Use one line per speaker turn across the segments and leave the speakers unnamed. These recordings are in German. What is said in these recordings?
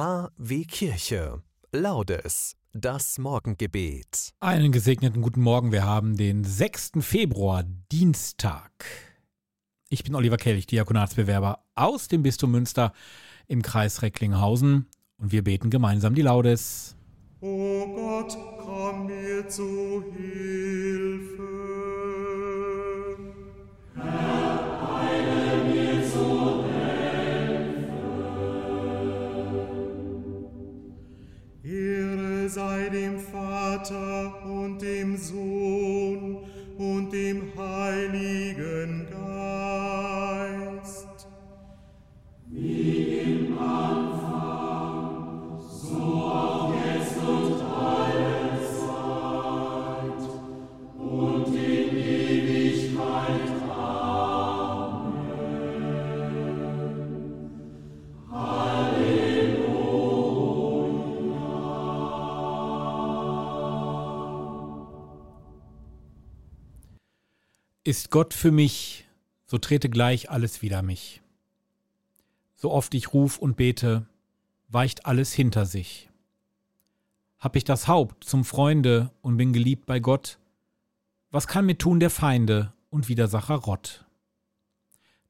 KW Kirche. Laudes. Das Morgengebet.
Einen gesegneten guten Morgen. Wir haben den 6. Februar, Dienstag. Ich bin Oliver Kelch, Diakonatsbewerber aus dem Bistum Münster im Kreis Recklinghausen und wir beten gemeinsam die Laudes.
O Gott, komm mir zu Hilfe.
Ist Gott für mich, so trete gleich alles wider mich. So oft ich ruf und bete, weicht alles hinter sich. Hab ich das Haupt zum Freunde und bin geliebt bei Gott, was kann mir tun der Feinde und Widersacher Rott?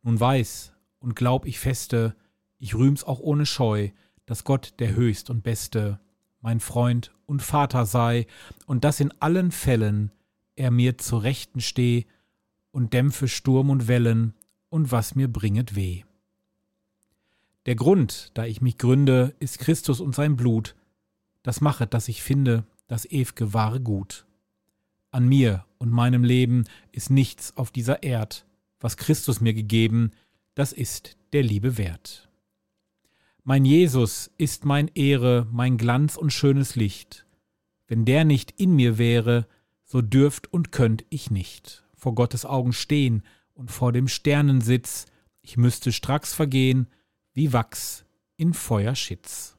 Nun weiß und glaub ich feste, ich rühm's auch ohne Scheu, dass Gott der Höchst und Beste mein Freund und Vater sei und dass in allen Fällen er mir zu Rechten steh und dämpfe Sturm und Wellen und was mir bringet weh. Der Grund, da ich mich gründe, ist Christus und sein Blut, das machet, dass ich finde, das ew'ge wahre Gut. An mir und meinem Leben ist nichts auf dieser Erd, was Christus mir gegeben, das ist der Liebe wert. Mein Jesus ist mein Ehre, mein Glanz und schönes Licht. Wenn der nicht in mir wäre, so dürft und könnt ich nicht vor Gottes Augen stehen und vor dem Sternensitz, ich müsste stracks vergehen, wie Wachs in Feuerschitz.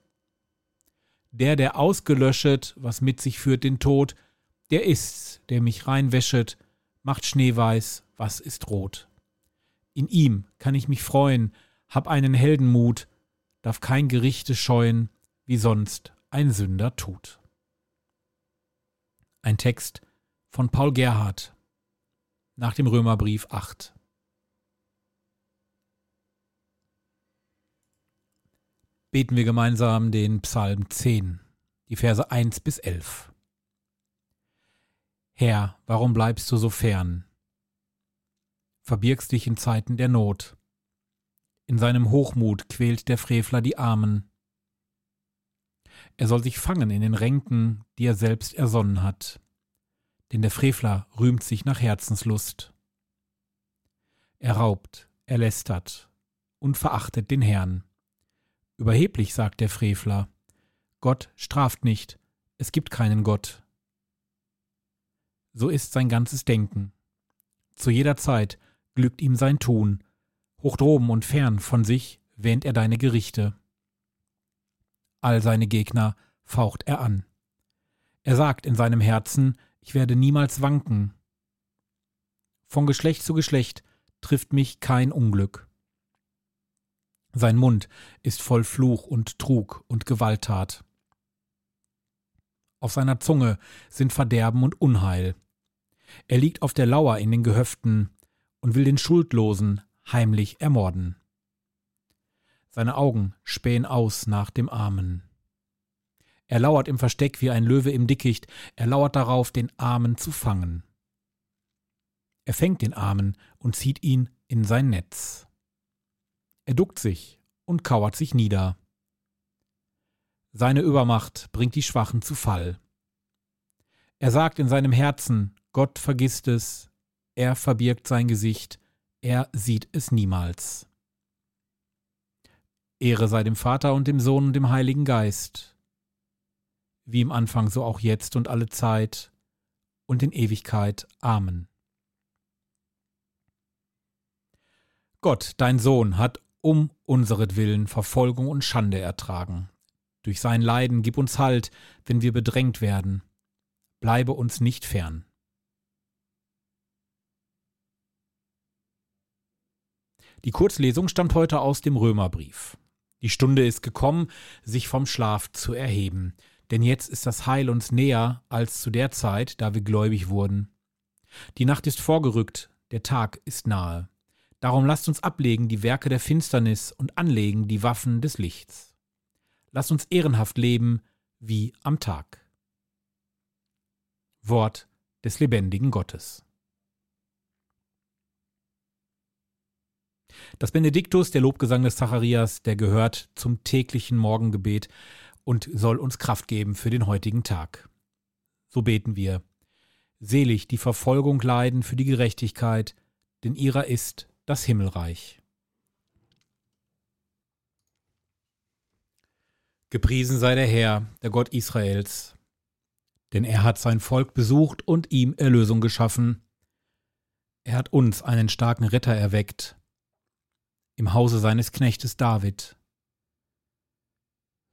Der, der ausgelöschet, was mit sich führt den Tod, der ist's, der mich reinwäschet, macht schneeweiß, was ist rot. In ihm kann ich mich freuen, hab einen Heldenmut, darf kein Gerichte scheuen, wie sonst ein Sünder tut. Ein Text von Paul Gerhardt nach dem Römerbrief 8. Beten wir gemeinsam den Psalm 10, die Verse 1 bis 11. Herr, warum bleibst du so fern? Verbirgst dich in Zeiten der Not. In seinem Hochmut quält der Frevler die Armen. Er soll sich fangen in den Ränken, die er selbst ersonnen hat denn der Frevler rühmt sich nach Herzenslust. Er raubt, er lästert und verachtet den Herrn. Überheblich sagt der Frevler, Gott straft nicht, es gibt keinen Gott. So ist sein ganzes Denken. Zu jeder Zeit glückt ihm sein Tun, hoch droben und fern von sich wähnt er deine Gerichte. All seine Gegner faucht er an. Er sagt in seinem Herzen, ich werde niemals wanken. Von Geschlecht zu Geschlecht trifft mich kein Unglück. Sein Mund ist voll Fluch und Trug und Gewalttat. Auf seiner Zunge sind Verderben und Unheil. Er liegt auf der Lauer in den Gehöften und will den Schuldlosen heimlich ermorden. Seine Augen spähen aus nach dem Armen. Er lauert im Versteck wie ein Löwe im Dickicht, er lauert darauf, den Armen zu fangen. Er fängt den Armen und zieht ihn in sein Netz. Er duckt sich und kauert sich nieder. Seine Übermacht bringt die Schwachen zu Fall. Er sagt in seinem Herzen, Gott vergisst es, er verbirgt sein Gesicht, er sieht es niemals. Ehre sei dem Vater und dem Sohn und dem Heiligen Geist, wie im Anfang so auch jetzt und alle Zeit und in Ewigkeit. Amen. Gott, dein Sohn, hat um unseretwillen Verfolgung und Schande ertragen. Durch sein Leiden gib uns Halt, wenn wir bedrängt werden. Bleibe uns nicht fern. Die Kurzlesung stammt heute aus dem Römerbrief. Die Stunde ist gekommen, sich vom Schlaf zu erheben, denn jetzt ist das Heil uns näher als zu der Zeit, da wir gläubig wurden. Die Nacht ist vorgerückt, der Tag ist nahe. Darum lasst uns ablegen die Werke der Finsternis und anlegen die Waffen des Lichts. Lasst uns ehrenhaft leben wie am Tag. Wort des lebendigen Gottes. Das Benediktus, der Lobgesang des Zacharias, der gehört zum täglichen Morgengebet und soll uns Kraft geben für den heutigen Tag. So beten wir. Selig die Verfolgung leiden für die Gerechtigkeit, denn ihrer ist das Himmelreich. Gepriesen sei der Herr, der Gott Israels, denn er hat sein Volk besucht und ihm Erlösung geschaffen. Er hat uns einen starken Ritter erweckt, im Hause seines Knechtes David.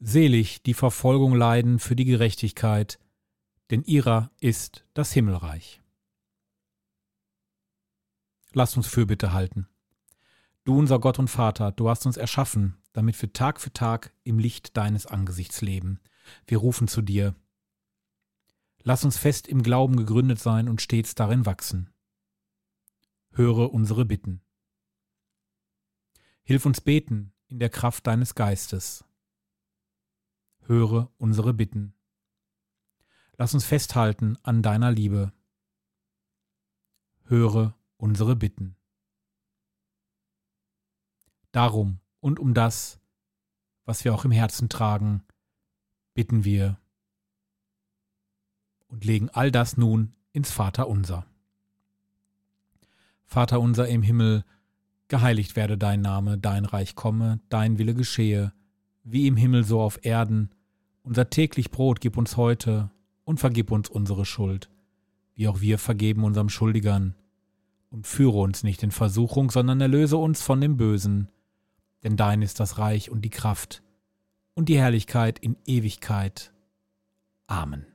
Selig die Verfolgung leiden für die Gerechtigkeit, denn ihrer ist das Himmelreich. Lasst uns Fürbitte halten. Du unser Gott und Vater, du hast uns erschaffen, damit wir Tag für Tag im Licht deines Angesichts leben. Wir rufen zu dir, Lass uns fest im Glauben gegründet sein und stets darin wachsen. Höre unsere Bitten. Hilf uns beten in der Kraft deines Geistes. Höre unsere Bitten. Lass uns festhalten an deiner Liebe. Höre unsere Bitten. Darum und um das, was wir auch im Herzen tragen, bitten wir und legen all das nun ins Vaterunser. Vater unser im Himmel, geheiligt werde dein Name, dein Reich komme, dein Wille geschehe, wie im Himmel so auf Erden. Unser täglich Brot gib uns heute und vergib uns unsere Schuld, wie auch wir vergeben unserem Schuldigern. Und führe uns nicht in Versuchung, sondern erlöse uns von dem Bösen. Denn dein ist das Reich und die Kraft und die Herrlichkeit in Ewigkeit. Amen.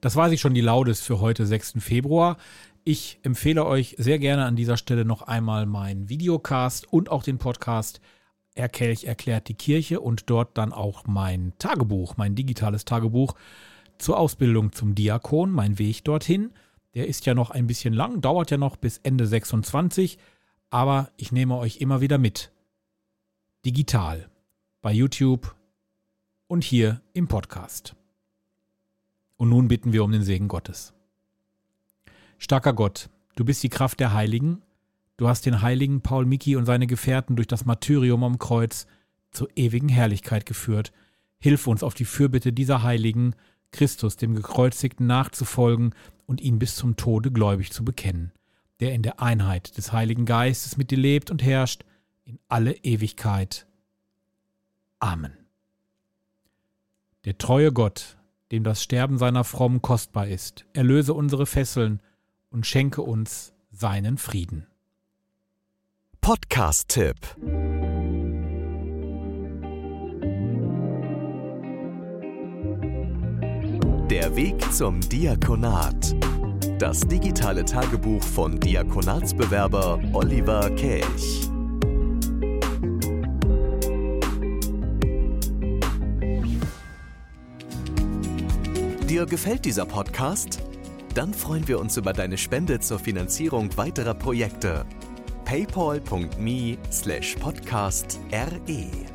Das war sie schon die Laudes für heute, 6. Februar. Ich empfehle euch sehr gerne an dieser Stelle noch einmal meinen Videocast und auch den Podcast Erkelch erklärt die Kirche und dort dann auch mein Tagebuch, mein digitales Tagebuch zur Ausbildung zum Diakon, mein Weg dorthin. Der ist ja noch ein bisschen lang, dauert ja noch bis Ende 26, aber ich nehme euch immer wieder mit. Digital. Bei YouTube und hier im Podcast. Und nun bitten wir um den Segen Gottes. Starker Gott, du bist die Kraft der Heiligen, du hast den heiligen Paul Miki und seine Gefährten durch das Martyrium am Kreuz zur ewigen Herrlichkeit geführt. Hilf uns auf die Fürbitte dieser Heiligen, Christus, dem Gekreuzigten, nachzufolgen und ihn bis zum Tode gläubig zu bekennen, der in der Einheit des Heiligen Geistes mit dir lebt und herrscht in alle Ewigkeit. Amen. Der treue Gott, dem das Sterben seiner Frommen kostbar ist, erlöse unsere Fesseln und schenke uns seinen Frieden.
Podcast-Tipp Der Weg zum Diakonat. Das digitale Tagebuch von Diakonatsbewerber Oliver Kelch. Dir gefällt dieser Podcast? Dann freuen wir uns über deine Spende zur Finanzierung weiterer Projekte paypal.me/podcast/re